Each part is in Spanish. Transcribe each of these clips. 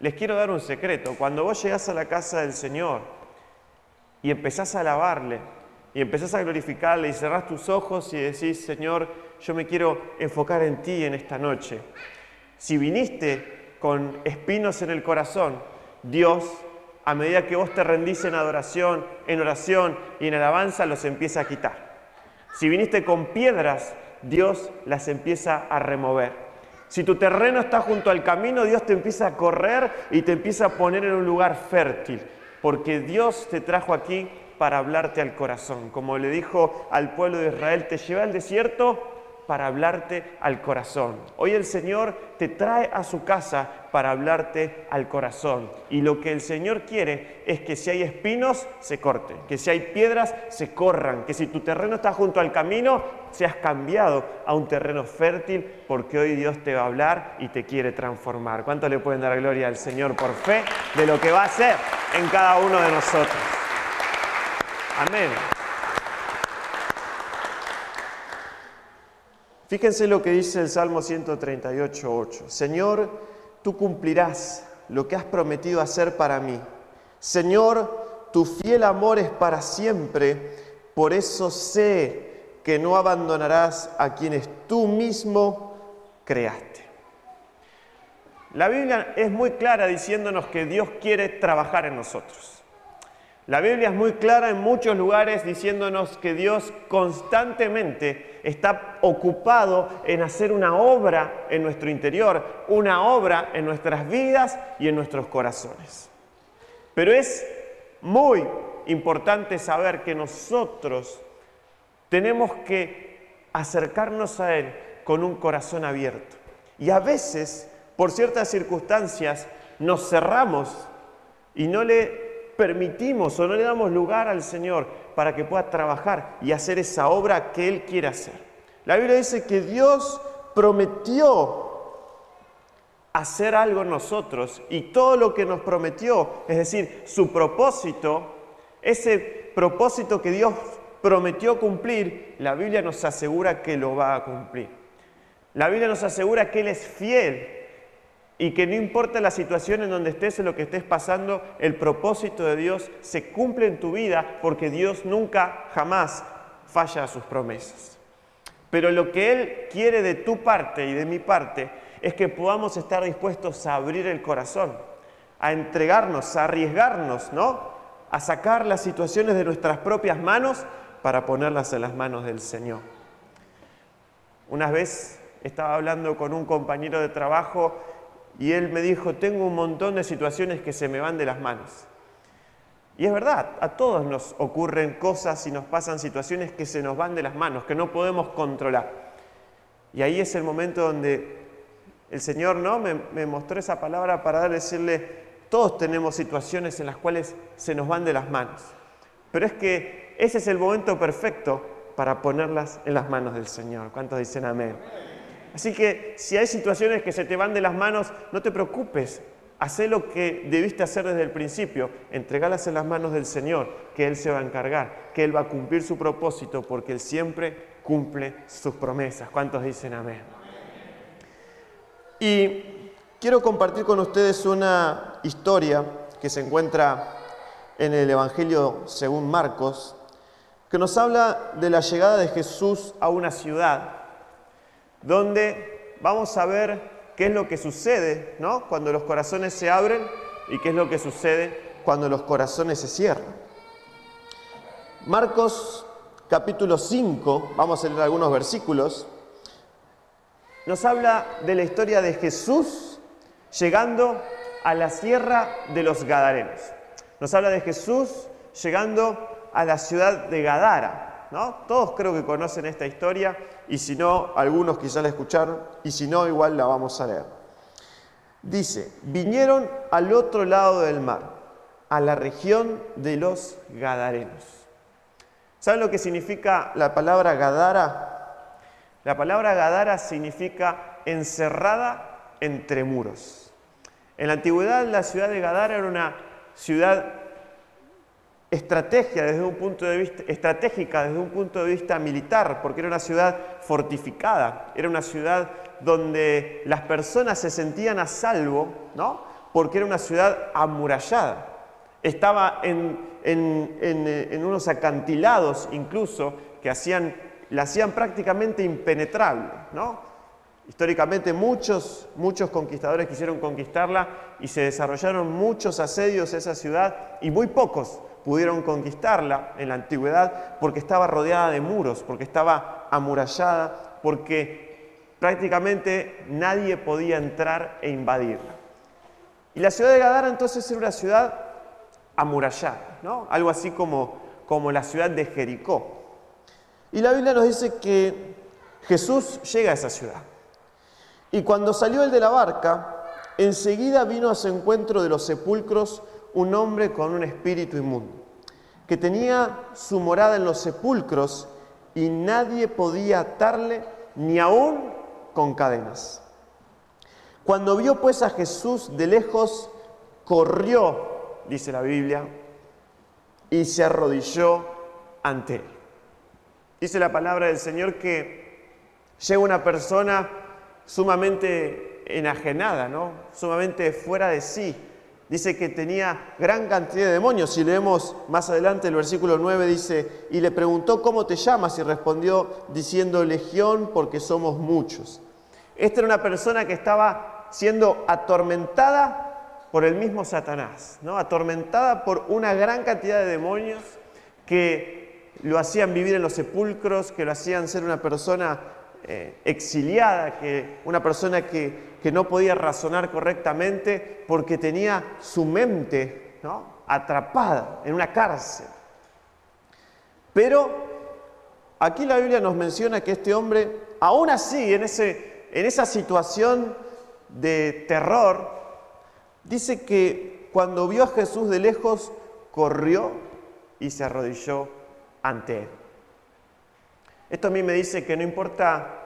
les quiero dar un secreto. Cuando vos llegás a la casa del Señor y empezás a alabarle, y empezás a glorificarle y cerrás tus ojos y decís, Señor, yo me quiero enfocar en ti en esta noche. Si viniste con espinos en el corazón, Dios, a medida que vos te rendís en adoración, en oración y en alabanza, los empieza a quitar. Si viniste con piedras, Dios las empieza a remover. Si tu terreno está junto al camino, Dios te empieza a correr y te empieza a poner en un lugar fértil, porque Dios te trajo aquí para hablarte al corazón. Como le dijo al pueblo de Israel, te lleva al desierto para hablarte al corazón. Hoy el Señor te trae a su casa para hablarte al corazón. Y lo que el Señor quiere es que si hay espinos, se corten, que si hay piedras, se corran, que si tu terreno está junto al camino, seas cambiado a un terreno fértil, porque hoy Dios te va a hablar y te quiere transformar. ¿Cuánto le pueden dar gloria al Señor por fe de lo que va a hacer en cada uno de nosotros? Amén. Fíjense lo que dice el Salmo 138.8. Señor, tú cumplirás lo que has prometido hacer para mí. Señor, tu fiel amor es para siempre, por eso sé que no abandonarás a quienes tú mismo creaste. La Biblia es muy clara diciéndonos que Dios quiere trabajar en nosotros. La Biblia es muy clara en muchos lugares diciéndonos que Dios constantemente está ocupado en hacer una obra en nuestro interior, una obra en nuestras vidas y en nuestros corazones. Pero es muy importante saber que nosotros tenemos que acercarnos a Él con un corazón abierto. Y a veces, por ciertas circunstancias, nos cerramos y no le permitimos o no le damos lugar al Señor para que pueda trabajar y hacer esa obra que Él quiere hacer. La Biblia dice que Dios prometió hacer algo en nosotros y todo lo que nos prometió, es decir, su propósito, ese propósito que Dios prometió cumplir, la Biblia nos asegura que lo va a cumplir. La Biblia nos asegura que Él es fiel y que no importa la situación en donde estés, en lo que estés pasando, el propósito de Dios se cumple en tu vida porque Dios nunca, jamás falla a sus promesas. Pero lo que Él quiere de tu parte y de mi parte es que podamos estar dispuestos a abrir el corazón, a entregarnos, a arriesgarnos, ¿no? A sacar las situaciones de nuestras propias manos para ponerlas en las manos del Señor. Una vez estaba hablando con un compañero de trabajo y él me dijo, tengo un montón de situaciones que se me van de las manos. Y es verdad, a todos nos ocurren cosas y nos pasan situaciones que se nos van de las manos, que no podemos controlar. Y ahí es el momento donde el Señor ¿no? me, mostró esa palabra para decirle, todos tenemos situaciones en las cuales se nos van de las manos. Pero es que ese es el momento perfecto para ponerlas en las manos del Señor. ¿Cuántos dicen amén? Así que si hay situaciones que se te van de las manos, no te preocupes. Haz lo que debiste hacer desde el principio. Entregalas en las manos del Señor, que Él se va a encargar, que Él va a cumplir su propósito, porque Él siempre cumple sus promesas. ¿Cuántos dicen amén? Y quiero compartir con ustedes una historia que se encuentra en el Evangelio según Marcos, que nos habla de la llegada de Jesús a una ciudad donde vamos a ver qué es lo que sucede ¿no? cuando los corazones se abren y qué es lo que sucede cuando los corazones se cierran. Marcos capítulo 5, vamos a leer algunos versículos, nos habla de la historia de Jesús llegando a la sierra de los Gadarenos. Nos habla de Jesús llegando a la ciudad de Gadara. Todos creo que conocen esta historia y si no, algunos quizás la escucharon y si no, igual la vamos a leer. Dice, vinieron al otro lado del mar, a la región de los Gadarenos. ¿Saben lo que significa la palabra Gadara? La palabra Gadara significa encerrada entre muros. En la antigüedad la ciudad de Gadara era una ciudad estrategia desde un punto de vista, estratégica desde un punto de vista militar, porque era una ciudad fortificada, era una ciudad donde las personas se sentían a salvo, ¿no? porque era una ciudad amurallada. Estaba en, en, unos acantilados incluso que hacían, la hacían prácticamente impenetrable. ¿no? Históricamente muchos, muchos conquistadores quisieron conquistarla y se desarrollaron muchos asedios a esa ciudad y muy pocos pudieron conquistarla en la antigüedad porque estaba rodeada de muros, porque estaba amurallada, porque prácticamente nadie podía entrar e invadirla. Y la ciudad de Gadara entonces era una ciudad amurallada, ¿no? algo así como, como la ciudad de Jericó. Y la Biblia nos dice que Jesús llega a esa ciudad. Y cuando salió él de la barca, enseguida vino a su encuentro de los sepulcros un hombre con un espíritu inmundo, que tenía su morada en los sepulcros y nadie podía atarle ni aún con cadenas. Cuando vio pues a Jesús de lejos, corrió, dice la Biblia, y se arrodilló ante él. Dice la palabra del Señor que llega una persona sumamente enajenada, ¿no? sumamente fuera de sí, Dice que tenía gran cantidad de demonios. Si leemos más adelante el versículo 9 dice, y le preguntó, ¿cómo te llamas? Y respondió diciendo, Legión, porque somos muchos. Esta era una persona que estaba siendo atormentada por el mismo Satanás, ¿no? atormentada por una gran cantidad de demonios que lo hacían vivir en los sepulcros, que lo hacían ser una persona eh, exiliada, que una persona que, no podía razonar correctamente porque tenía su mente atrapada en una cárcel. Pero aquí la Biblia nos menciona que este hombre, aún así, en, ese, en esa situación de terror, dice que cuando vio a Jesús de lejos, corrió y se arrodilló ante él. Esto a mí me dice que no importa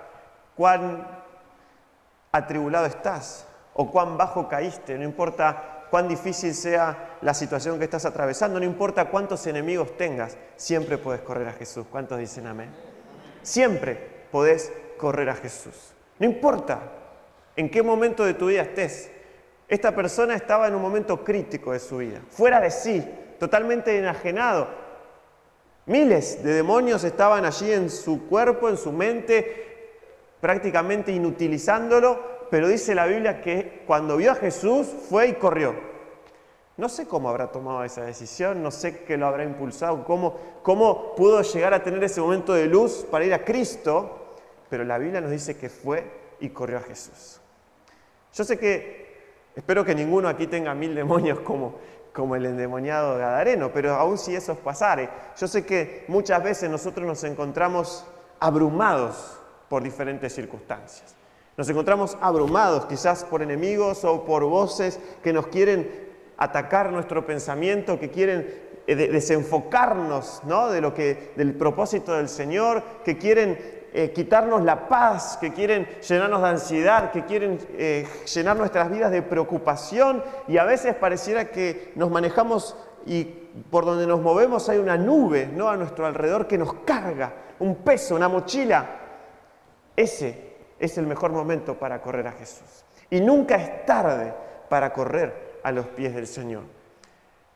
cuán atribulado estás o cuán bajo caíste, no importa cuán difícil sea la situación que estás atravesando, no importa cuántos enemigos tengas, siempre puedes correr a Jesús. ¿Cuántos dicen amén? Siempre podés correr a Jesús. No importa en qué momento de tu vida estés. Esta persona estaba en un momento crítico de su vida, fuera de sí, totalmente enajenado, Miles de demonios estaban allí en su cuerpo, en su mente, prácticamente inutilizándolo, pero dice la Biblia que cuando vio a Jesús fue y corrió. No sé cómo habrá tomado esa decisión, no sé qué lo habrá impulsado, cómo, cómo pudo llegar a tener ese momento de luz para ir a Cristo, pero la Biblia nos dice que fue y corrió a Jesús. Yo sé que, espero que ninguno aquí tenga mil demonios como, como el endemoniado Gadareno, pero aún si eso pasare, yo sé que muchas veces nosotros nos encontramos abrumados por diferentes circunstancias. Nos encontramos abrumados quizás por enemigos o por voces que nos quieren atacar nuestro pensamiento, que quieren eh, desenfocarnos ¿no? de lo que, del propósito del Señor, que quieren eh, quitarnos la paz, que quieren llenarnos de ansiedad, que quieren eh, llenar nuestras vidas de preocupación y a veces pareciera que nos manejamos y por donde nos movemos hay una nube ¿no? a nuestro alrededor que nos carga, un peso, una mochila. Ese es el mejor momento para correr a Jesús. Y nunca es tarde para correr a los pies del Señor.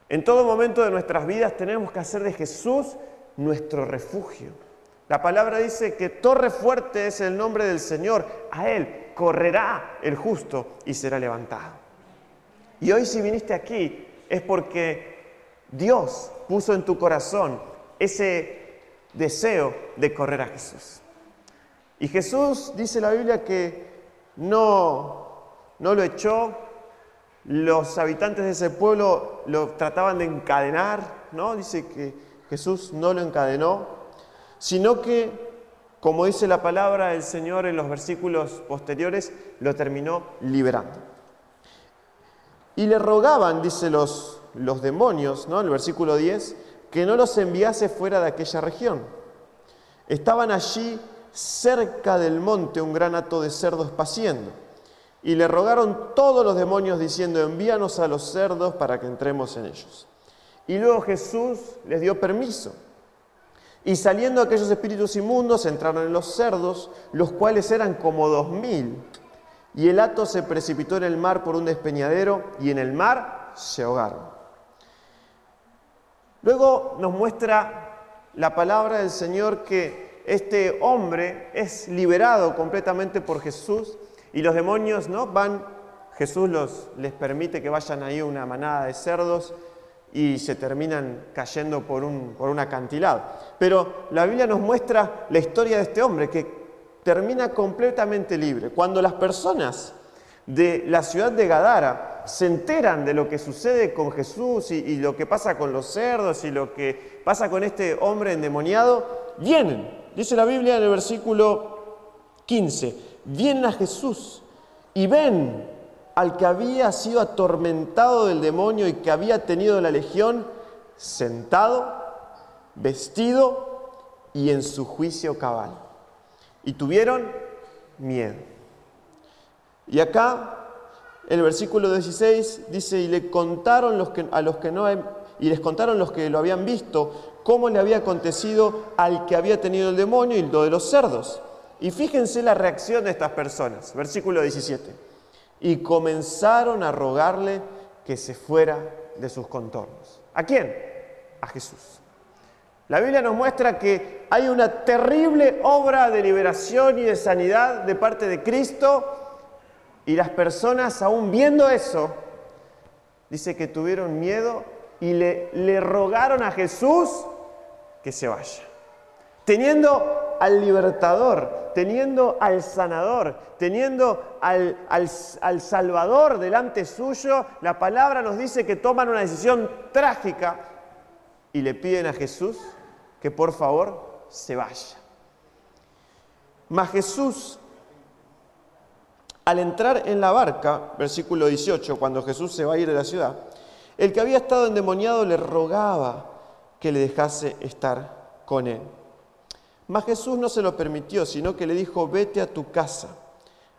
En todo momento de nuestras vidas tenemos que hacer de Jesús nuestro refugio. La palabra dice que torre fuerte es el nombre del Señor. A Él correrá el justo y será levantado. Y hoy si viniste aquí es porque Dios puso en tu corazón ese deseo de correr a Jesús. Y Jesús dice la Biblia que no, no lo echó, los habitantes de ese pueblo lo trataban de encadenar, ¿no? Dice que Jesús no lo encadenó, sino que, como dice la palabra del Señor en los versículos posteriores, lo terminó liberando. Y le rogaban, dice los, los demonios, ¿no? el versículo 10, que no los enviase fuera de aquella región. Estaban allí cerca del monte un gran hato de cerdos paciendo. Y le rogaron todos los demonios diciendo, envíanos a los cerdos para que entremos en ellos. Y luego Jesús les dio permiso. Y saliendo aquellos espíritus inmundos entraron en los cerdos, los cuales eran como dos mil. y el hato se precipitó en el mar por un despeñadero y en el mar se ahogaron. Luego nos muestra la palabra del Señor que este hombre es liberado completamente por Jesús y los demonios no van Jesús les permite que vayan ahí una manada de cerdos y se terminan cayendo por un, por acantilado. Pero la Biblia nos muestra la historia de este hombre que termina completamente libre. Cuando las personas de la ciudad de Gadara se enteran de lo que sucede con Jesús y, y, lo que pasa con los cerdos y lo que pasa con este hombre endemoniado, vienen. Dice la Biblia en el versículo 15, vienen a Jesús y ven al que había sido atormentado del demonio y que había tenido la legión sentado, vestido y en su juicio cabal. Y tuvieron miedo. Y acá, el versículo 16 dice, y le contaron a los que no, y les contaron los que lo habían visto, cómo le había acontecido al que había tenido el demonio y lo de los cerdos. Y fíjense la reacción de estas personas. Versículo 17 y comenzaron a rogarle que se fuera de sus contornos. ¿A quién? A Jesús. La Biblia nos muestra que hay una terrible obra de liberación y de sanidad de parte de Cristo y las personas, aún viendo eso, dice que tuvieron miedo y le, le rogaron a Jesús que se vaya. Teniendo al libertador, teniendo al sanador, teniendo al, al, Salvador delante suyo, la palabra nos dice que toman una decisión trágica y le piden a Jesús que por favor se vaya. Mas Jesús, al entrar en la barca, versículo 18, cuando Jesús se va a ir de la ciudad, el que había estado endemoniado le rogaba que le dejase estar con él. Mas Jesús no se lo permitió, sino que le dijo, vete a tu casa,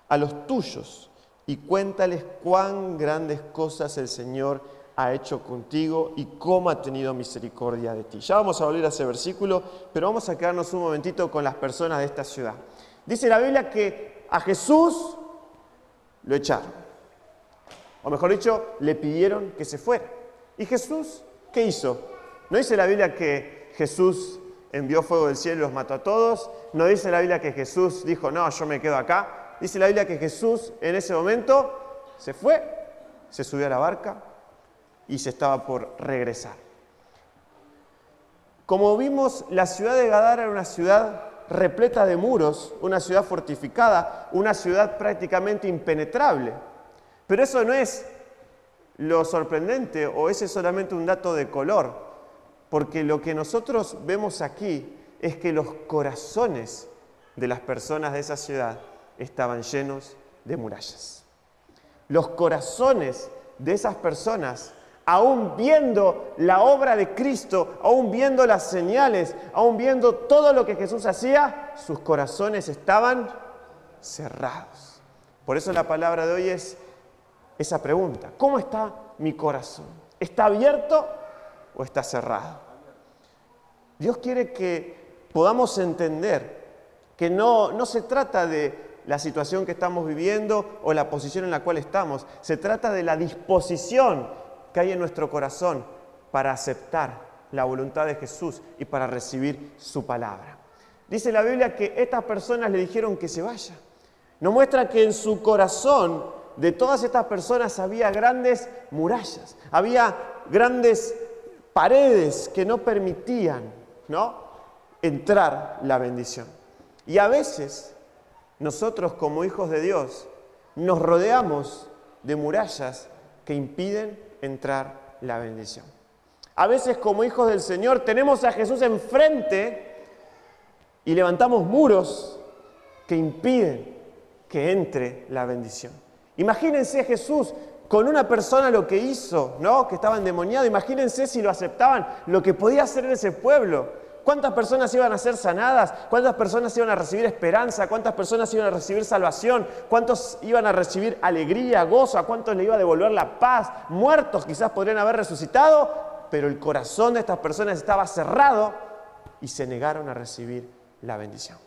a los tuyos, y cuéntales cuán grandes cosas el Señor ha hecho contigo y cómo ha tenido misericordia de ti. Ya vamos a volver a ese versículo, pero vamos a quedarnos un momentito con las personas de esta ciudad. Dice la Biblia que a Jesús lo echaron. O mejor dicho, le pidieron que se fuera. ¿Y Jesús qué hizo? No dice la Biblia que Jesús envió fuego del cielo y los mató a todos. No dice la Biblia que Jesús dijo, no, yo me quedo acá. Dice la Biblia que Jesús en ese momento se fue, se subió a la barca y se estaba por regresar. Como vimos, la ciudad de Gadara era una ciudad repleta de muros, una ciudad fortificada, una ciudad prácticamente impenetrable. Pero eso no es lo sorprendente o ese es solamente un dato de color. Porque lo que nosotros vemos aquí es que los corazones de las personas de esa ciudad estaban llenos de murallas. Los corazones de esas personas, aún viendo la obra de Cristo, aún viendo las señales, aún viendo todo lo que Jesús hacía, sus corazones estaban cerrados. Por eso la palabra de hoy es esa pregunta, ¿cómo está mi corazón? ¿Está abierto o está cerrado. Dios quiere que podamos entender que no, no se trata de la situación que estamos viviendo o la posición en la cual estamos, se trata de la disposición que hay en nuestro corazón para aceptar la voluntad de Jesús y para recibir su palabra. Dice la Biblia que estas personas le dijeron que se vaya. Nos muestra que en su corazón de todas estas personas había grandes murallas, había grandes paredes que no permitían ¿no? entrar la bendición. Y a veces nosotros como hijos de Dios nos rodeamos de murallas que impiden entrar la bendición. A veces como hijos del Señor tenemos a Jesús enfrente y levantamos muros que impiden que entre la bendición. Imagínense a Jesús con una persona lo que hizo, ¿no? Que estaba endemoniado. Imagínense si lo aceptaban, lo que podía hacer en ese pueblo. ¿Cuántas personas iban a ser sanadas? ¿Cuántas personas iban a recibir esperanza? ¿Cuántas personas iban a recibir salvación? ¿Cuántos iban a recibir alegría, gozo? ¿A cuántos le iba a devolver la paz? Muertos quizás podrían haber resucitado, pero el corazón de estas personas estaba cerrado y se negaron a recibir la bendición.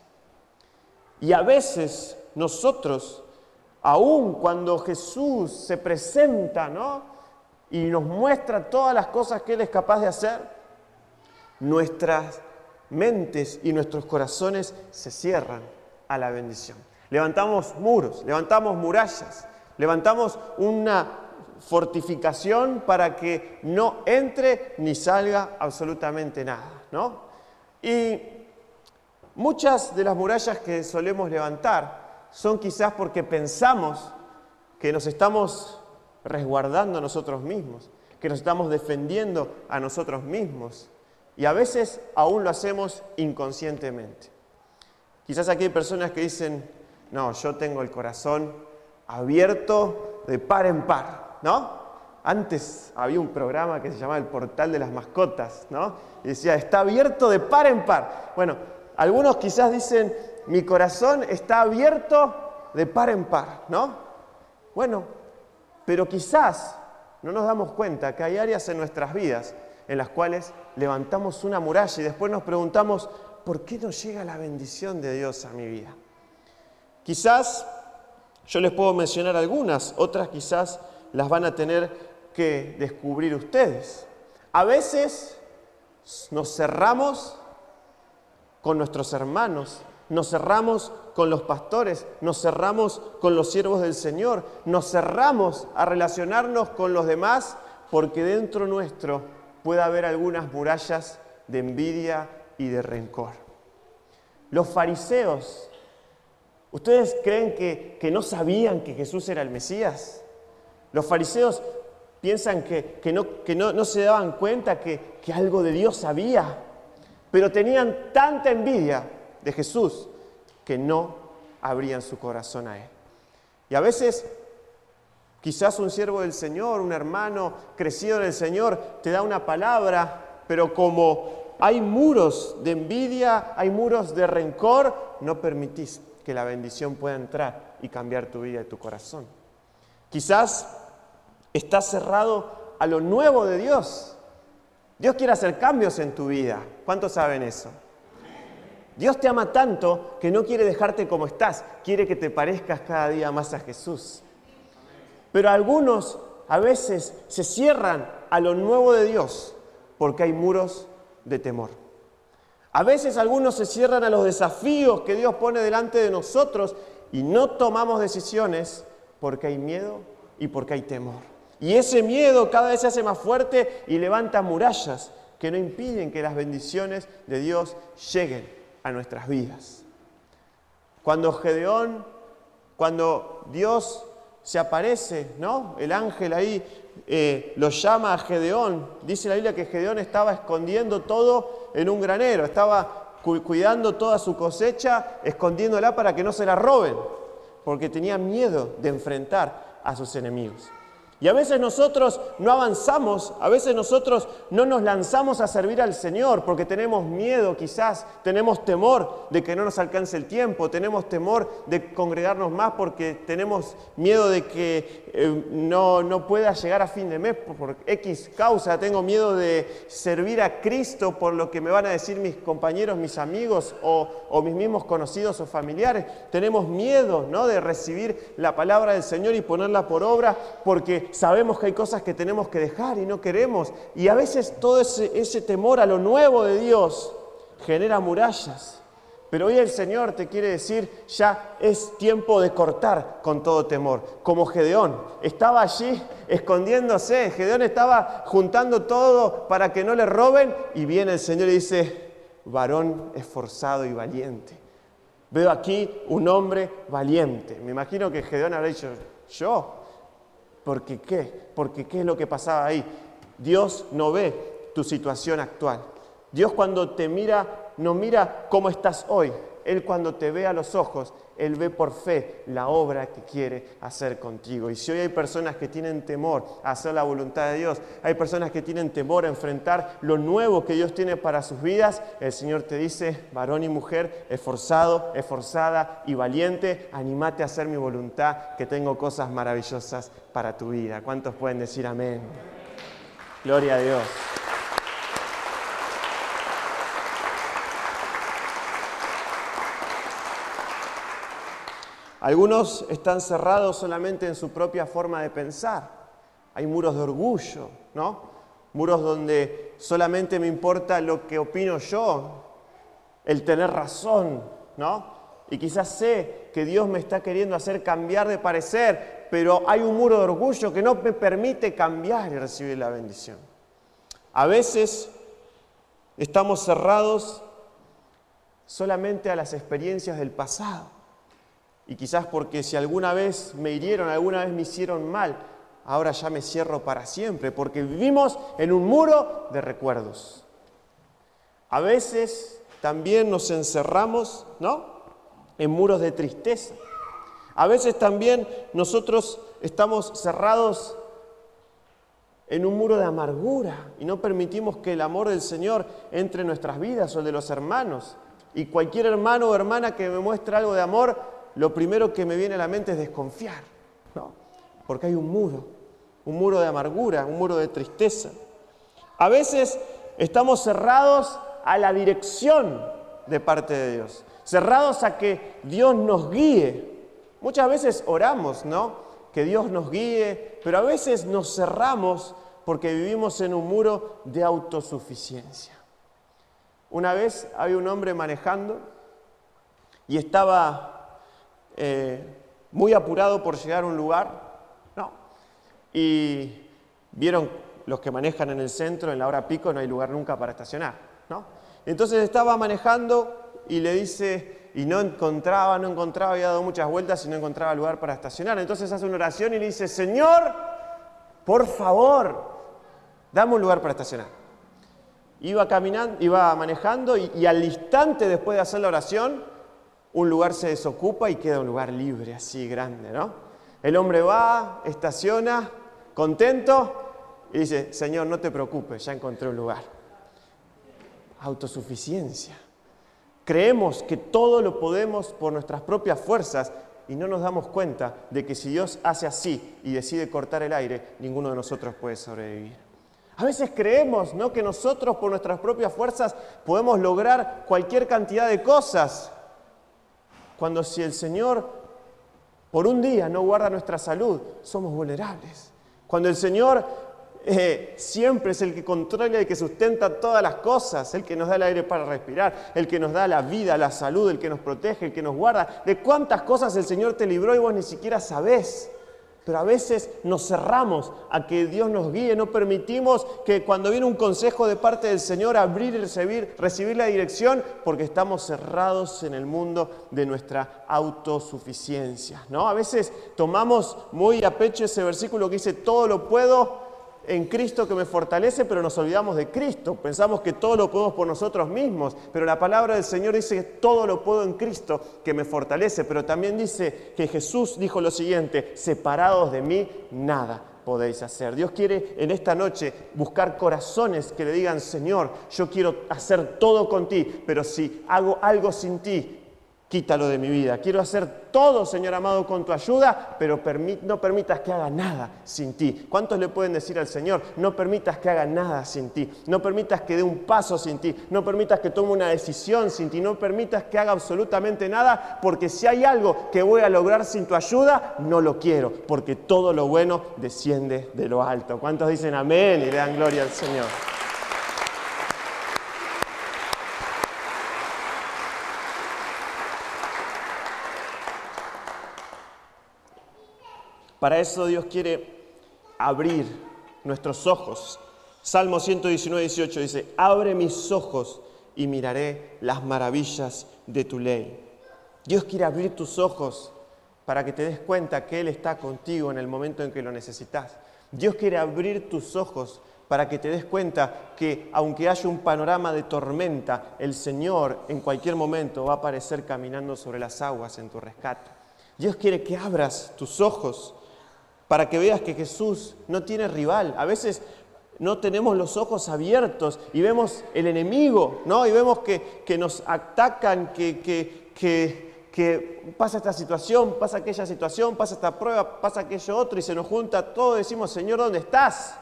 Y a veces nosotros Aún cuando Jesús se presenta, ¿no? Y nos muestra todas las cosas que Él es capaz de hacer, nuestras mentes y nuestros corazones se cierran a la bendición. Levantamos muros, levantamos murallas, levantamos una fortificación para que no entre ni salga absolutamente nada, ¿no? Y muchas de las murallas que solemos levantar son quizás porque pensamos que nos estamos resguardando a nosotros mismos, que nos estamos defendiendo a nosotros mismos. Y a veces aún lo hacemos inconscientemente. Quizás aquí hay personas que dicen, no, yo tengo el corazón abierto de par en par, ¿no? Antes había un programa que se llamaba El Portal de las Mascotas, ¿no? Y decía, está abierto de par en par. Bueno, algunos quizás dicen, mi corazón está abierto de par en par, ¿no? Bueno, pero quizás no nos damos cuenta que hay áreas en nuestras vidas en las cuales levantamos una muralla y después nos preguntamos, ¿por qué no llega la bendición de Dios a mi vida? Quizás yo les puedo mencionar algunas, otras quizás las van a tener que descubrir ustedes. A veces nos cerramos con nuestros hermanos, nos cerramos con los pastores, nos cerramos con los siervos del Señor, nos cerramos a relacionarnos con los demás porque dentro nuestro puede haber algunas murallas de envidia y de rencor. Los fariseos, ¿ustedes creen que, no sabían que Jesús era el Mesías? Los fariseos piensan que, no, se daban cuenta que, que algo de Dios sabía, pero tenían tanta envidia de Jesús que no abrían su corazón a Él. Y a veces Quizás un siervo del Señor, un hermano crecido en el Señor, te da una palabra, pero como hay muros de envidia, hay muros de rencor, no permitís que la bendición pueda entrar y cambiar tu vida y tu corazón. Quizás estás cerrado a lo nuevo de Dios. Dios quiere hacer cambios en tu vida. ¿Cuántos saben eso? Dios te ama tanto que no quiere dejarte como estás, quiere que te parezcas cada día más a Jesús. Pero algunos a veces se cierran a lo nuevo de Dios porque hay muros de temor. A veces algunos se cierran a los desafíos que Dios pone delante de nosotros y no tomamos decisiones porque hay miedo y porque hay temor. Y ese miedo cada vez se hace más fuerte y levanta murallas que no impiden que las bendiciones de Dios lleguen a nuestras vidas. Cuando Gedeón, cuando Dios se aparece, ¿no? El ángel ahí eh, lo llama a Gedeón. Dice la Biblia que Gedeón estaba escondiendo todo en un granero, estaba cuidando toda su cosecha, escondiéndola para que no se la roben, porque tenía miedo de enfrentar a sus enemigos. Y a veces nosotros no avanzamos, a veces nosotros no nos lanzamos a servir al Señor porque tenemos miedo quizás, tenemos temor de que no nos alcance el tiempo, tenemos temor de congregarnos más porque tenemos miedo de que eh, no, no pueda llegar a fin de mes por X causa, tengo miedo de servir a Cristo por lo que me van a decir mis compañeros, mis amigos o, o mis mismos conocidos o familiares, tenemos miedo ¿no? de recibir la palabra del Señor y ponerla por obra porque sabemos que hay cosas que tenemos que dejar y no queremos. Y a veces todo ese, temor a lo nuevo de Dios genera murallas. Pero hoy el Señor te quiere decir, ya es tiempo de cortar con todo temor. Como Gedeón, estaba allí escondiéndose, Gedeón estaba juntando todo para que no le roben y viene el Señor y dice, varón esforzado y valiente. Veo aquí un hombre valiente. Me imagino que Gedeón habrá dicho, yo, ¿Por qué? Porque qué es lo que pasaba ahí. Dios no ve tu situación actual. Dios cuando te mira, no mira cómo estás hoy. Él cuando te ve a los ojos, Él ve por fe la obra que quiere hacer contigo. Y si hoy hay personas que tienen temor a hacer la voluntad de Dios, hay personas que tienen temor a enfrentar lo nuevo que Dios tiene para sus vidas, el Señor te dice, varón y mujer, esforzado, esforzada y valiente, animate a hacer mi voluntad, que tengo cosas maravillosas para tu vida. ¿Cuántos pueden decir amén? Gloria a Dios. Algunos están cerrados solamente en su propia forma de pensar. Hay muros de orgullo, ¿no? Muros donde solamente me importa lo que opino yo, el tener razón, ¿no? Y quizás sé que Dios me está queriendo hacer cambiar de parecer, pero hay un muro de orgullo que no me permite cambiar y recibir la bendición. A veces estamos cerrados solamente a las experiencias del pasado. Y quizás porque si alguna vez me hirieron, alguna vez me hicieron mal, ahora ya me cierro para siempre, porque vivimos en un muro de recuerdos. A veces también nos encerramos, ¿no? en muros de tristeza. A veces también nosotros estamos cerrados en un muro de amargura y no permitimos que el amor del Señor entre en nuestras vidas o el de los hermanos. Y cualquier hermano o hermana que me muestre algo de amor, lo primero que me viene a la mente es desconfiar, ¿no? porque hay un muro, un muro de amargura, un muro de tristeza. A veces estamos cerrados a la dirección de parte de Dios cerrados a que Dios nos guíe. Muchas veces oramos, ¿no? Que Dios nos guíe, pero a veces nos cerramos porque vivimos en un muro de autosuficiencia. Una vez había un hombre manejando y estaba eh, muy apurado por llegar a un lugar, ¿no? Y vieron los que manejan en el centro, en la hora pico, no hay lugar nunca para estacionar, ¿no? Entonces estaba manejando y le dice, y no encontraba, no encontraba, había dado muchas vueltas y no encontraba lugar para estacionar. Entonces hace una oración y le dice, Señor, por favor, dame un lugar para estacionar. Iba caminando, iba manejando y, y al instante después de hacer la oración, un lugar se desocupa y queda un lugar libre, así grande, ¿no? El hombre va, estaciona, contento, y dice, Señor, no te preocupes, ya encontré un lugar. Autosuficiencia. Creemos que todo lo podemos por nuestras propias fuerzas y no nos damos cuenta de que si Dios hace así y decide cortar el aire, ninguno de nosotros puede sobrevivir. A veces creemos ¿no? que nosotros por nuestras propias fuerzas podemos lograr cualquier cantidad de cosas, cuando si el Señor por un día no guarda nuestra salud, somos vulnerables. Cuando el Señor eh, siempre es el que controla y que sustenta todas las cosas, el que nos da el aire para respirar, el que nos da la vida, la salud, el que nos protege, el que nos guarda. De cuántas cosas el Señor te libró y vos ni siquiera sabés. Pero a veces nos cerramos a que Dios nos guíe, no permitimos que cuando viene un consejo de parte del Señor abrir y recibir, recibir la dirección, porque estamos cerrados en el mundo de nuestra autosuficiencia. ¿no? A veces tomamos muy a pecho ese versículo que dice, todo lo puedo en Cristo que me fortalece, pero nos olvidamos de Cristo. Pensamos que todo lo podemos por nosotros mismos, pero la palabra del Señor dice que todo lo puedo en Cristo que me fortalece, pero también dice que Jesús dijo lo siguiente, separados de mí, nada podéis hacer. Dios quiere en esta noche buscar corazones que le digan, Señor, yo quiero hacer todo con ti, pero si hago algo sin ti, quítalo de mi vida. Quiero hacer todo, Señor amado, con tu ayuda, pero no permitas que haga nada sin ti. ¿Cuántos le pueden decir al Señor, no permitas que haga nada sin ti? No permitas que dé un paso sin ti. No permitas que tome una decisión sin ti. No permitas que haga absolutamente nada, porque si hay algo que voy a lograr sin tu ayuda, no lo quiero, porque todo lo bueno desciende de lo alto. ¿Cuántos dicen amén y le dan gloria al Señor? Para eso Dios quiere abrir nuestros ojos. Salmo 119, 18 dice, abre mis ojos y miraré las maravillas de tu ley. Dios quiere abrir tus ojos para que te des cuenta que Él está contigo en el momento en que lo necesitas. Dios quiere abrir tus ojos para que te des cuenta que aunque haya un panorama de tormenta, el Señor en cualquier momento va a aparecer caminando sobre las aguas en tu rescate. Dios quiere que abras tus ojos para que veas que Jesús no tiene rival. A veces no tenemos los ojos abiertos y vemos el enemigo, ¿no? Y vemos que, nos atacan, que, que, pasa esta situación, pasa aquella situación, pasa esta prueba, pasa aquello otro y se nos junta todo y decimos, Señor, ¿dónde estás?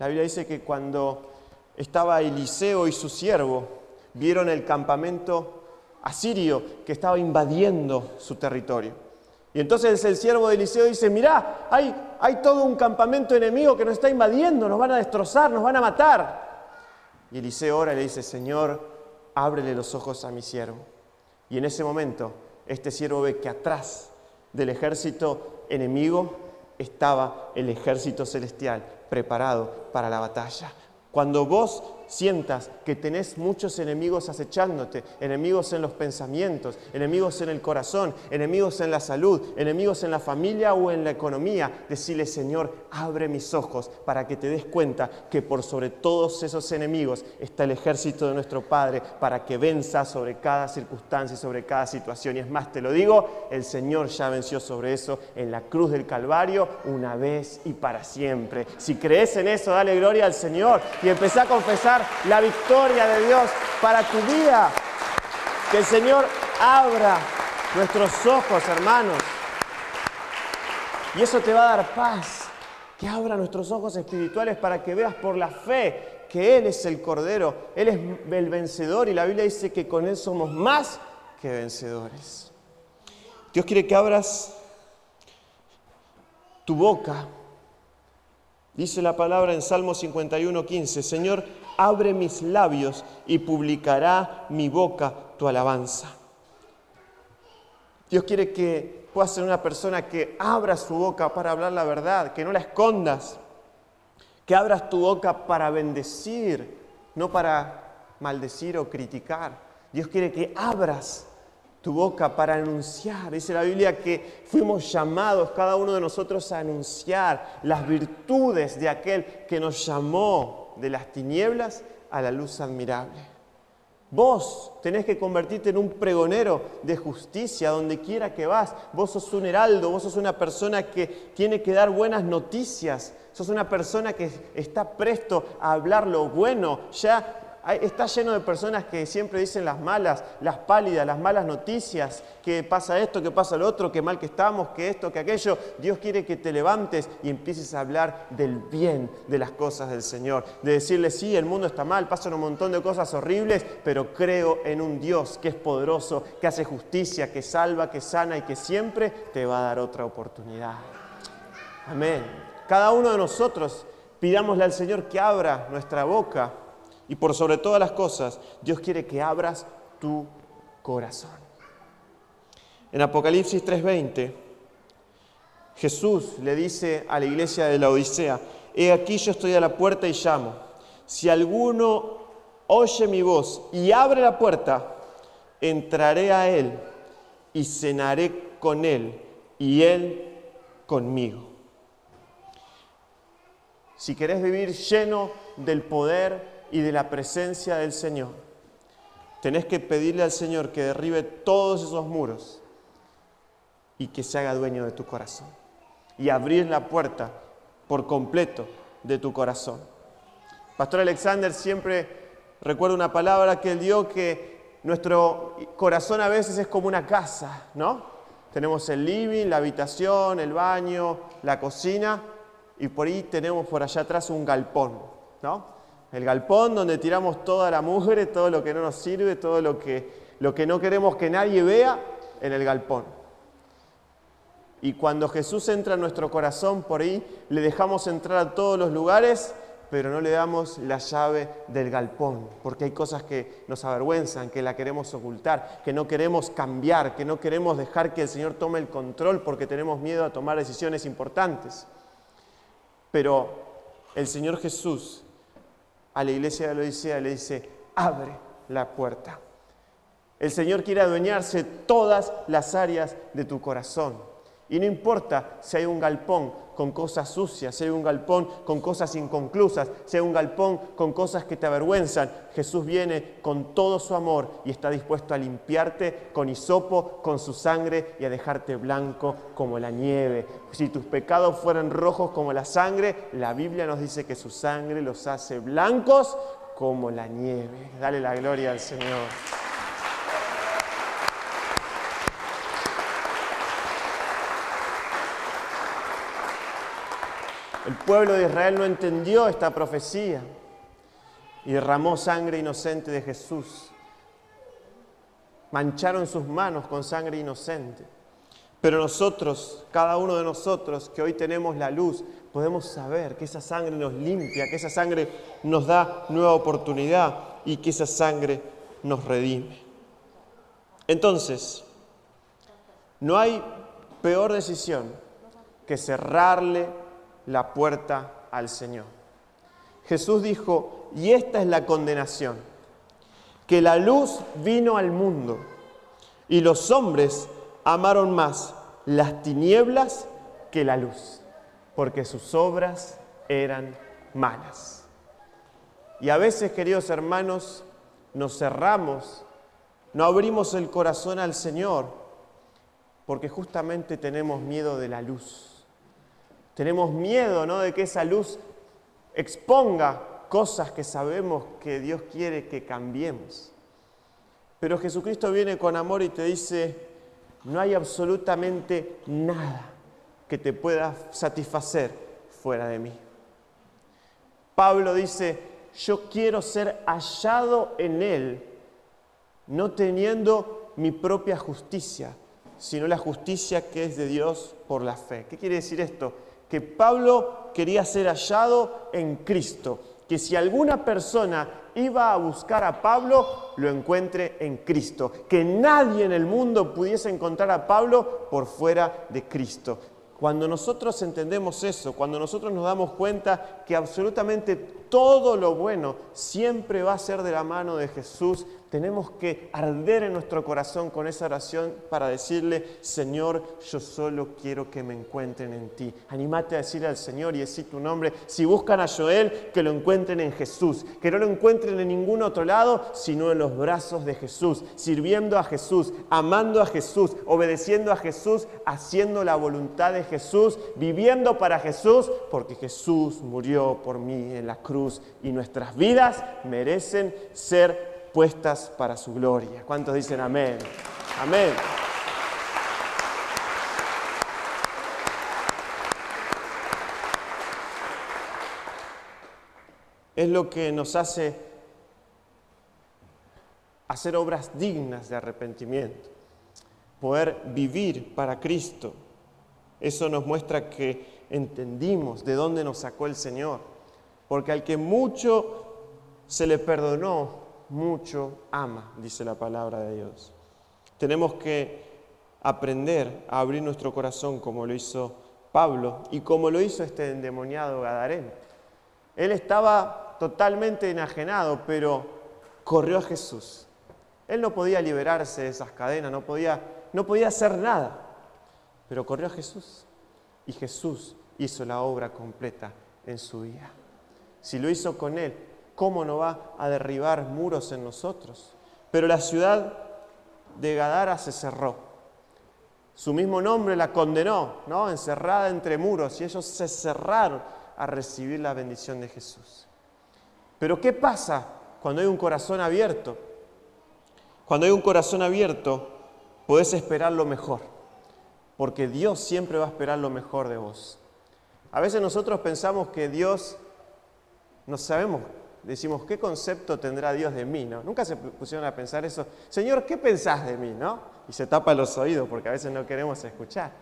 La Biblia dice que cuando estaba Eliseo y su siervo vieron el campamento asirio que estaba invadiendo su territorio. Y entonces el siervo de Eliseo dice, mirá, hay, hay todo un campamento enemigo que nos está invadiendo, nos van a destrozar, nos van a matar. Y Eliseo ora y le dice, Señor, ábrele los ojos a mi siervo. Y en ese momento este siervo ve que atrás del ejército enemigo estaba el ejército celestial preparado para la batalla. Cuando vos sientas que tenés muchos enemigos acechándote, enemigos en los pensamientos, enemigos en el corazón, enemigos en la salud, enemigos en la familia o en la economía, decirle, Señor, abre mis ojos para que te des cuenta que por sobre todos esos enemigos está el ejército de nuestro Padre para que venza sobre cada circunstancia y sobre cada situación. Y es más, te lo digo, el Señor ya venció sobre eso en la cruz del Calvario una vez y para siempre. Si crees en eso, dale gloria al Señor y empecé a confesar la victoria de Dios para tu vida. Que el Señor abra nuestros ojos, hermanos. Y eso te va a dar paz. Que abra nuestros ojos espirituales para que veas por la fe que Él es el Cordero, Él es el vencedor y la Biblia dice que con Él somos más que vencedores. Dios quiere que abras tu boca. Dice la palabra en Salmo 51, 15, Señor, abre mis labios y publicará mi boca tu alabanza. Dios quiere que puedas ser una persona que abra su boca para hablar la verdad, que no la escondas, que abras tu boca para bendecir, no para maldecir o criticar. Dios quiere que abras tu boca para anunciar. Dice la Biblia que fuimos llamados cada uno de nosotros a anunciar las virtudes de aquel que nos llamó de las tinieblas a la luz admirable. Vos tenés que convertirte en un pregonero de justicia donde quiera que vas. Vos sos un heraldo, vos sos una persona que tiene que dar buenas noticias. Sos una persona que está presto a hablar lo bueno. Ya está lleno de personas que siempre dicen las malas, las pálidas, las malas noticias, que pasa esto, que pasa lo otro, que mal que estamos, que esto, que aquello. Dios quiere que te levantes y empieces a hablar del bien de las cosas del Señor. De decirle, sí, el mundo está mal, pasan un montón de cosas horribles, pero creo en un Dios que es poderoso, que hace justicia, que salva, que sana y que siempre te va a dar otra oportunidad. Amén. Cada uno de nosotros pidámosle al Señor que abra nuestra boca y por sobre todas las cosas, Dios quiere que abras tu corazón. En Apocalipsis 3:20, Jesús le dice a la iglesia de la Odisea, he aquí yo estoy a la puerta y llamo. Si alguno oye mi voz y abre la puerta, entraré a él y cenaré con él y él conmigo. Si querés vivir lleno del poder y de la presencia del Señor, tenés que pedirle al Señor que derribe todos esos muros y que se haga dueño de tu corazón. Y abrir la puerta por completo de tu corazón. Pastor Alexander siempre recuerda una palabra que él dio que nuestro corazón a veces es como una casa, ¿no? Tenemos el living, la habitación, el baño, la cocina y por ahí tenemos por allá atrás un galpón, ¿no? El galpón donde tiramos toda la mugre, todo lo que no nos sirve, todo lo que, lo que no queremos que nadie vea en el galpón. Y cuando Jesús entra en nuestro corazón por ahí, le dejamos entrar a todos los lugares, pero no le damos la llave del galpón, porque hay cosas que nos avergüenzan, que la queremos ocultar, que no queremos cambiar, que no queremos dejar que el Señor tome el control porque tenemos miedo a tomar decisiones importantes. Pero el Señor Jesús a la iglesia de la Odisea le dice, abre la puerta. El Señor quiere adueñarse todas las áreas de tu corazón. Y no importa si hay un galpón con cosas sucias, si hay un galpón con cosas inconclusas, si hay un galpón con cosas que te avergüenzan, Jesús viene con todo su amor y está dispuesto a limpiarte con hisopo, con su sangre y a dejarte blanco como la nieve. Si tus pecados fueran rojos como la sangre, la Biblia nos dice que su sangre los hace blancos como la nieve. Dale la gloria al Señor. El pueblo de Israel no entendió esta profecía y derramó sangre inocente de Jesús. mancharon sus manos con sangre inocente. Pero nosotros, cada uno de nosotros que hoy tenemos la luz, podemos saber que esa sangre nos limpia, que esa sangre nos da nueva oportunidad y que esa sangre nos redime. Entonces, no hay peor decisión que cerrarle la puerta al Señor. Jesús dijo, y esta es la condenación, que la luz vino al mundo y los hombres amaron más las tinieblas que la luz, porque sus obras eran malas. Y a veces, queridos hermanos, nos cerramos, no abrimos el corazón al Señor, porque justamente tenemos miedo de la luz. Tenemos miedo ¿no? de que esa luz exponga cosas que sabemos que Dios quiere que cambiemos. Pero Jesucristo viene con amor y te dice, no hay absolutamente nada que te pueda satisfacer fuera de mí. Pablo dice, yo quiero ser hallado en Él, no teniendo mi propia justicia, sino la justicia que es de Dios por la fe. ¿Qué quiere decir esto? Que Pablo quería ser hallado en Cristo, que si alguna persona iba a buscar a Pablo, lo encuentre en Cristo. Que nadie en el mundo pudiese encontrar a Pablo por fuera de Cristo. Cuando nosotros entendemos eso, cuando nosotros nos damos cuenta que absolutamente todo lo bueno siempre va a ser de la mano de Jesús, tenemos que arder en nuestro corazón con esa oración para decirle, Señor, yo solo quiero que me encuentren en ti. Anímate a decirle al Señor y decir tu nombre. Si buscan a Joel, que lo encuentren en Jesús, que no lo encuentren en ningún otro lado, sino en los brazos de Jesús, sirviendo a Jesús, amando a Jesús, obedeciendo a Jesús, haciendo la voluntad de Jesús, viviendo para Jesús, porque Jesús murió por mí en la cruz y nuestras vidas merecen ser puestas para su gloria. ¿Cuántos dicen amén? Amén. Es lo que nos hace hacer obras dignas de arrepentimiento, poder vivir para Cristo. Eso nos muestra que entendimos de dónde nos sacó el Señor, porque al que mucho se le perdonó, mucho ama, dice la palabra de Dios. Tenemos que aprender a abrir nuestro corazón como lo hizo Pablo y como lo hizo este endemoniado Gadareno. Él estaba totalmente enajenado, pero corrió a Jesús. Él no podía liberarse de esas cadenas, no podía, no podía hacer nada, pero corrió a Jesús y Jesús hizo la obra completa en su vida. Si lo hizo con él, ¿cómo no va a derribar muros en nosotros? Pero la ciudad de Gadara se cerró. Su mismo nombre la condenó, ¿no? Encerrada entre muros, y ellos se cerraron a recibir la bendición de Jesús. Pero ¿qué pasa cuando hay un corazón abierto? Cuando hay un corazón abierto, podés esperar lo mejor, porque Dios siempre va a esperar lo mejor de vos. A veces nosotros pensamos que Dios, no sabemos decimos, ¿qué concepto tendrá Dios de mí? ¿no? Nunca se pusieron a pensar eso, Señor, ¿qué pensás de mí? ¿no? Y se tapa los oídos porque a veces no queremos escuchar.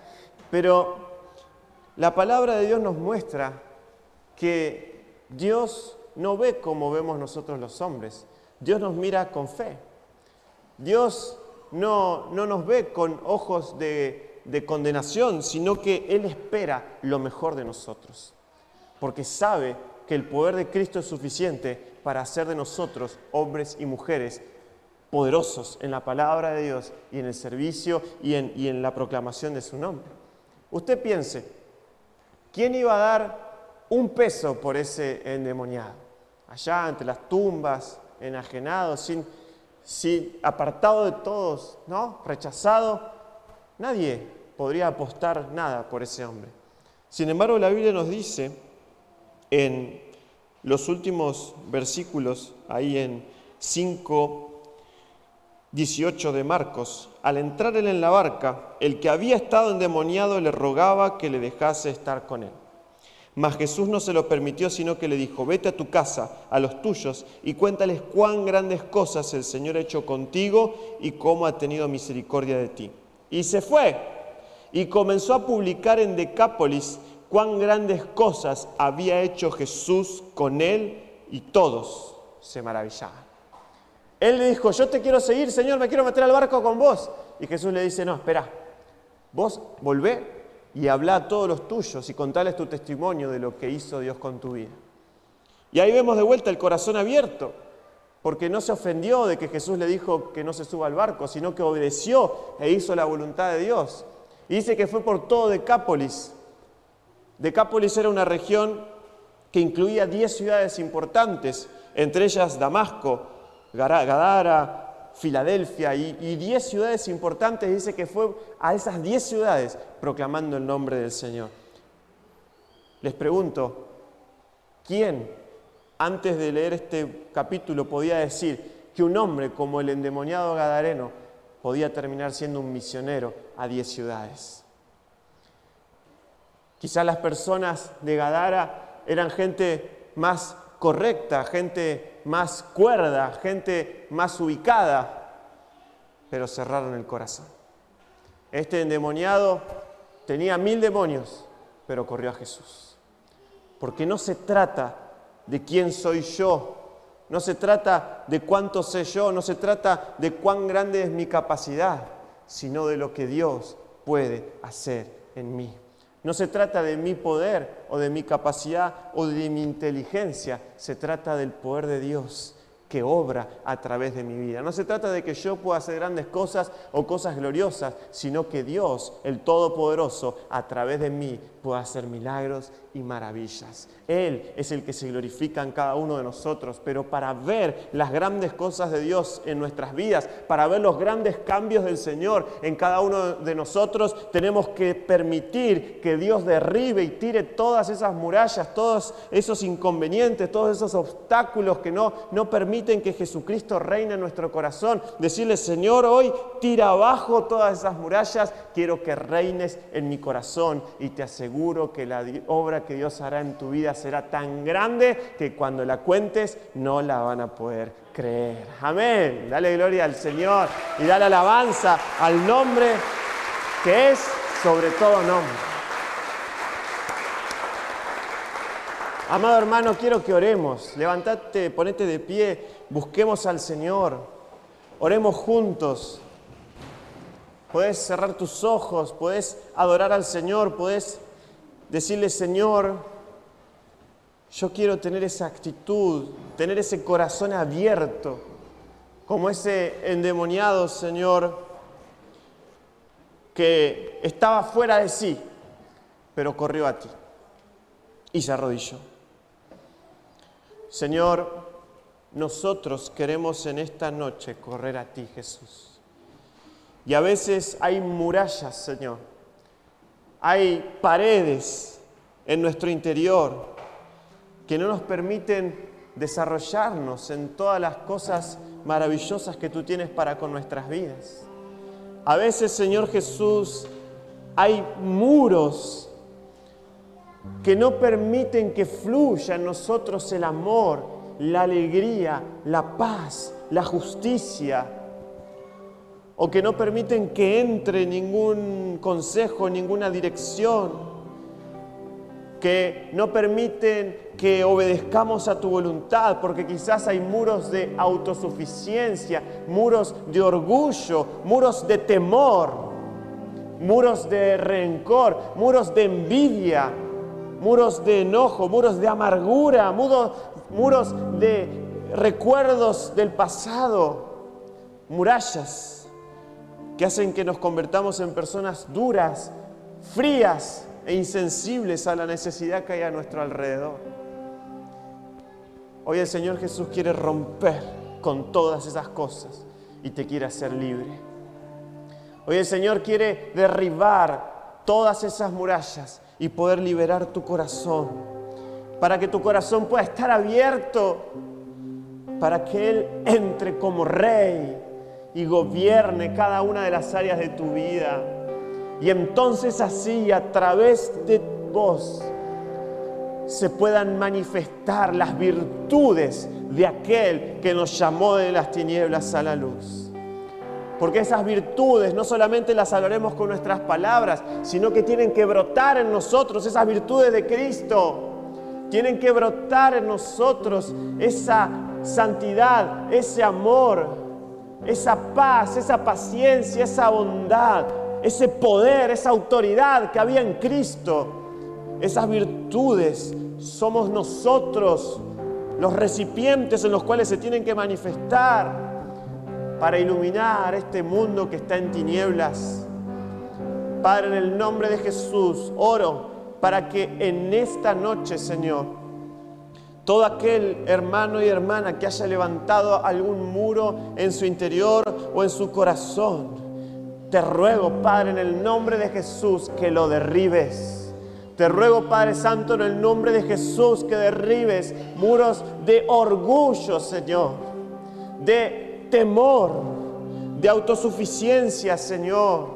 Pero la palabra de Dios nos muestra que Dios no ve como vemos nosotros los hombres. Dios nos mira con fe. Dios no, no nos ve con ojos de, de condenación, sino que Él espera lo mejor de nosotros. Porque sabe que el poder de Cristo es suficiente para hacer de nosotros hombres y mujeres poderosos en la palabra de Dios y en el servicio y en, y en la proclamación de su nombre. Usted piense, ¿quién iba a dar un peso por ese endemoniado? Allá ante las tumbas, enajenado, sin, sin, apartado de todos, ¿no? Rechazado. Nadie podría apostar nada por ese hombre. Sin embargo, la Biblia nos dice en los últimos versículos, ahí en 5, 18 de Marcos, al entrar él en la barca, el que había estado endemoniado le rogaba que le dejase estar con él. Mas Jesús no se lo permitió, sino que le dijo, vete a tu casa, a los tuyos, y cuéntales cuán grandes cosas el Señor ha hecho contigo y cómo ha tenido misericordia de ti. Y se fue y comenzó a publicar en Decápolis cuán grandes cosas había hecho Jesús con él y todos se maravillaban. Él le dijo, yo te quiero seguir, Señor, me quiero meter al barco con vos. Y Jesús le dice, no, espera, vos volvé y habla a todos los tuyos y contales tu testimonio de lo que hizo Dios con tu vida. Y ahí vemos de vuelta el corazón abierto, porque no se ofendió de que Jesús le dijo que no se suba al barco, sino que obedeció e hizo la voluntad de Dios. Y dice que fue por todo Decápolis. Decápolis era una región que incluía 10 ciudades importantes, entre ellas Damasco, Gadara, Filadelfia y 10 ciudades importantes, dice que fue a esas 10 ciudades proclamando el nombre del Señor. Les pregunto, ¿quién antes de leer este capítulo podía decir que un hombre como el endemoniado Gadareno podía terminar siendo un misionero a 10 ciudades? Quizás las personas de Gadara eran gente más correcta, gente más cuerda, gente más ubicada, pero cerraron el corazón. Este endemoniado tenía mil demonios, pero corrió a Jesús. Porque no se trata de quién soy yo, no se trata de cuánto sé yo, no se trata de cuán grande es mi capacidad, sino de lo que Dios puede hacer en mí. No se trata de mi poder o de mi capacidad o de mi inteligencia, se trata del poder de Dios que obra a través de mi vida. No se trata de que yo pueda hacer grandes cosas o cosas gloriosas, sino que Dios, el Todopoderoso, a través de mí pueda hacer milagros y maravillas. Él es el que se glorifica en cada uno de nosotros, pero para ver las grandes cosas de Dios en nuestras vidas, para ver los grandes cambios del Señor en cada uno de nosotros, tenemos que permitir que Dios derribe y tire todas esas murallas, todos esos inconvenientes, todos esos obstáculos que no, no permiten que Jesucristo reine en nuestro corazón. Decirle, Señor, hoy tira abajo todas esas murallas, quiero que reines en mi corazón y te aseguro que la obra que Dios hará en tu vida será tan grande que cuando la cuentes no la van a poder creer. Amén. Dale gloria al Señor y dale alabanza al nombre que es sobre todo nombre. Amado hermano, quiero que oremos. Levantate, ponete de pie, busquemos al Señor. Oremos juntos. Puedes cerrar tus ojos, puedes adorar al Señor, puedes decirle, Señor, yo quiero tener esa actitud, tener ese corazón abierto, como ese endemoniado, Señor, que estaba fuera de sí, pero corrió a ti y se arrodilló. Señor, nosotros queremos en esta noche correr a ti, Jesús. Y a veces hay murallas, Señor hay paredes en nuestro interior que no nos permiten desarrollarnos en todas las cosas maravillosas que tú tienes para con nuestras vidas. A veces, Señor Jesús, hay muros que no permiten que fluya en nosotros el amor, la alegría, la paz, la justicia, o que no permiten que entre ningún consejo, ninguna dirección, que no permiten que obedezcamos a tu voluntad, porque quizás hay muros de autosuficiencia, muros de orgullo, muros de temor, muros de rencor, muros de envidia, muros de enojo, muros de amargura, muros, muros de recuerdos del pasado, murallas que hacen que nos convertamos en personas duras, frías e insensibles a la necesidad que hay a nuestro alrededor. Hoy el Señor Jesús quiere romper con todas esas cosas y te quiere hacer libre. Hoy el Señor quiere derribar todas esas murallas y poder liberar tu corazón, para que tu corazón pueda estar abierto, para que Él entre como rey y gobierne cada una de las áreas de tu vida. Y entonces así, a través de vos, se puedan manifestar las virtudes de aquel que nos llamó de las tinieblas a la luz. Porque esas virtudes no solamente las hablaremos con nuestras palabras, sino que tienen que brotar en nosotros, esas virtudes de Cristo. Tienen que brotar en nosotros esa santidad, ese amor, esa paz, esa paciencia, esa bondad, ese poder, esa autoridad que había en Cristo. Esas virtudes somos nosotros los recipientes en los cuales se tienen que manifestar para iluminar este mundo que está en tinieblas. Padre, en el nombre de Jesús, oro para que en esta noche, Señor, todo aquel hermano y hermana que haya levantado algún muro en su interior o en su corazón, te ruego, Padre, en el nombre de Jesús, que lo derribes. Te ruego, Padre Santo, en el nombre de Jesús, que derribes muros de orgullo, Señor, de temor, de autosuficiencia, Señor,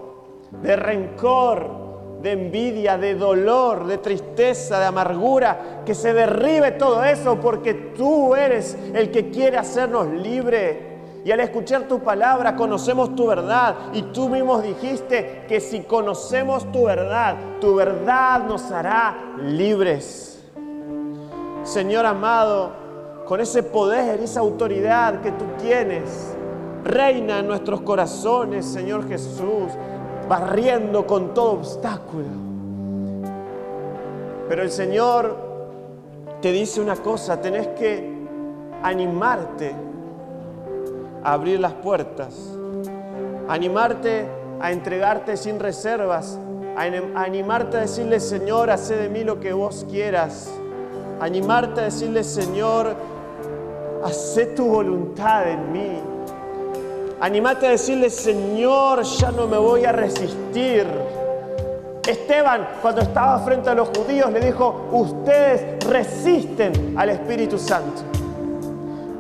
de rencor, de envidia, de dolor, de tristeza, de amargura, que se derribe todo eso porque tú eres el que quiere hacernos libres. Y al escuchar tu palabra conocemos tu verdad. Y tú mismo dijiste que si conocemos tu verdad, tu verdad nos hará libres. Señor amado, con ese poder, esa autoridad que tú tienes. Reina en nuestros corazones, Señor Jesús, barriendo con todo obstáculo. Pero el Señor te dice una cosa, tenés que animarte a abrir las puertas, animarte a entregarte sin reservas, animarte a decirle, Señor, hace de mí lo que vos quieras, animarte a decirle, Señor, Hacé tu voluntad en mí. Animate a decirle, Señor, ya no me voy a resistir. Esteban, cuando estaba frente a los judíos, le dijo, ustedes resisten al Espíritu Santo.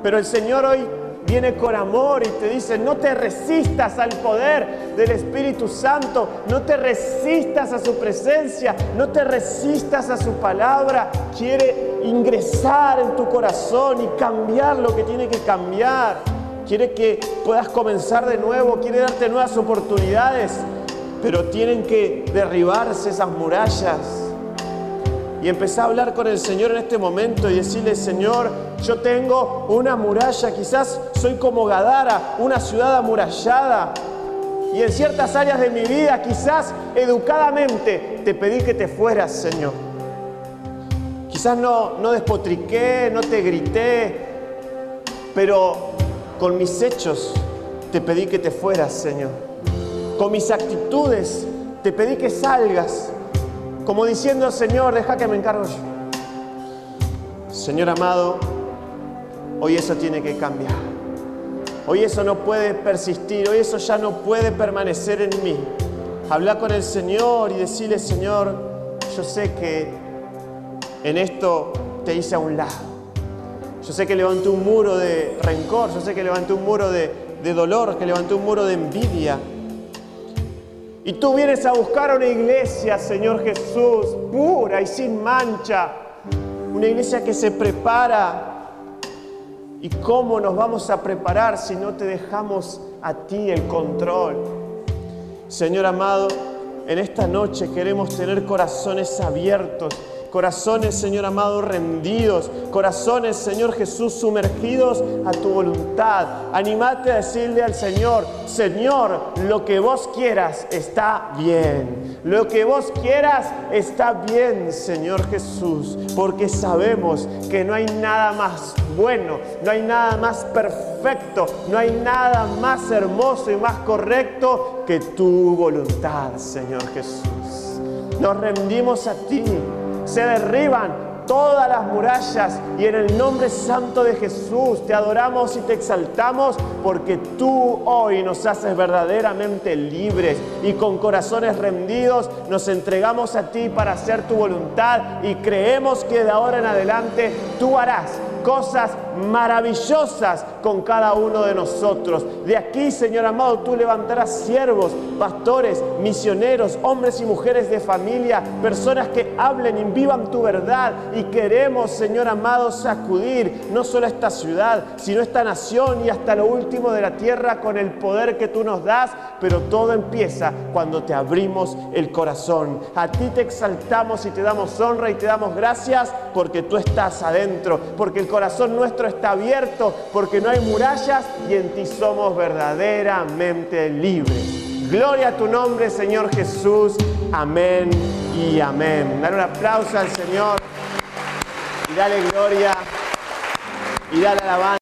Pero el Señor hoy viene con amor y te dice, no te resistas al poder del Espíritu Santo, no te resistas a su presencia, no te resistas a su palabra. Quiere ingresar en tu corazón y cambiar lo que tiene que cambiar. Quiere que puedas comenzar de nuevo, quiere darte nuevas oportunidades, pero tienen que derribarse esas murallas y empecé a hablar con el Señor en este momento y decirle, Señor, yo tengo una muralla, quizás soy como Gadara, una ciudad amurallada. Y en ciertas áreas de mi vida, quizás educadamente, te pedí que te fueras, Señor. Quizás no, no despotriqué, no te grité, pero con mis hechos te pedí que te fueras, Señor. Con mis actitudes te pedí que salgas como diciendo, Señor, deja que me encargo yo. Señor amado, hoy eso tiene que cambiar. Hoy eso no puede persistir, hoy eso ya no puede permanecer en mí. Habla con el Señor y decirle, Señor, yo sé que en esto te hice a un lado. Yo sé que levanté un muro de rencor, yo sé que levanté un muro de, dolor, que levanté un muro de envidia, y tú vienes a buscar una iglesia, Señor Jesús, pura y sin mancha. Una iglesia que se prepara. ¿Y cómo nos vamos a preparar si no te dejamos a ti el control? Señor amado, en esta noche queremos tener corazones abiertos Corazones, Señor amado, rendidos. Corazones, Señor Jesús, sumergidos a tu voluntad. Animate a decirle al Señor, Señor, lo que vos quieras está bien. Lo que vos quieras está bien, Señor Jesús. Porque sabemos que no hay nada más bueno, no hay nada más perfecto, no hay nada más hermoso y más correcto que tu voluntad, Señor Jesús. Nos rendimos a ti se derriban todas las murallas y en el nombre santo de Jesús te adoramos y te exaltamos porque tú hoy nos haces verdaderamente libres y con corazones rendidos nos entregamos a ti para hacer tu voluntad y creemos que de ahora en adelante tú harás cosas maravillosas con cada uno de nosotros. De aquí, Señor amado, tú levantarás siervos, pastores, misioneros, hombres y mujeres de familia, personas que hablen y vivan tu verdad. Y queremos, Señor amado, sacudir no solo esta ciudad, sino esta nación y hasta lo último de la tierra con el poder que tú nos das. Pero todo empieza cuando te abrimos el corazón. A ti te exaltamos y te damos honra y te damos gracias porque tú estás adentro, porque el corazón nuestro está abierto, porque no hay murallas y en ti somos verdaderamente libres. Gloria a tu nombre, Señor Jesús. Amén y amén. Dale un aplauso al Señor y dale gloria y dale alabanza.